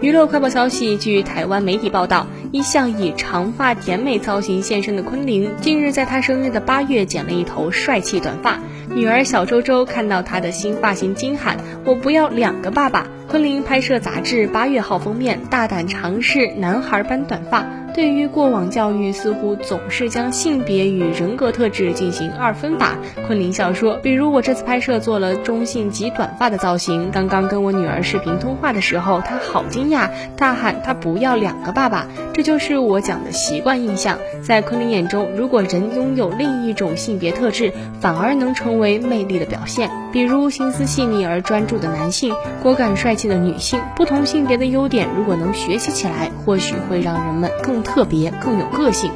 娱乐快报消息：据台湾媒体报道，一向以长发甜美造型现身的昆凌，近日在她生日的八月剪了一头帅气短发。女儿小周周看到她的新发型，惊喊：“我不要两个爸爸！”昆凌拍摄杂志八月号封面，大胆尝试男孩般短发。对于过往教育，似乎总是将性别与人格特质进行二分法。昆凌笑说：“比如我这次拍摄做了中性及短发的造型，刚刚跟我女儿视频通话的时候，她好惊讶，大喊她不要两个爸爸。这就是我讲的习惯印象。在昆凌眼中，如果人拥有另一种性别特质，反而能成为魅力的表现。比如心思细腻而专注的男性，果敢帅气的女性，不同性别的优点，如果能学习起来，或许会让人们更。”特别更有个性。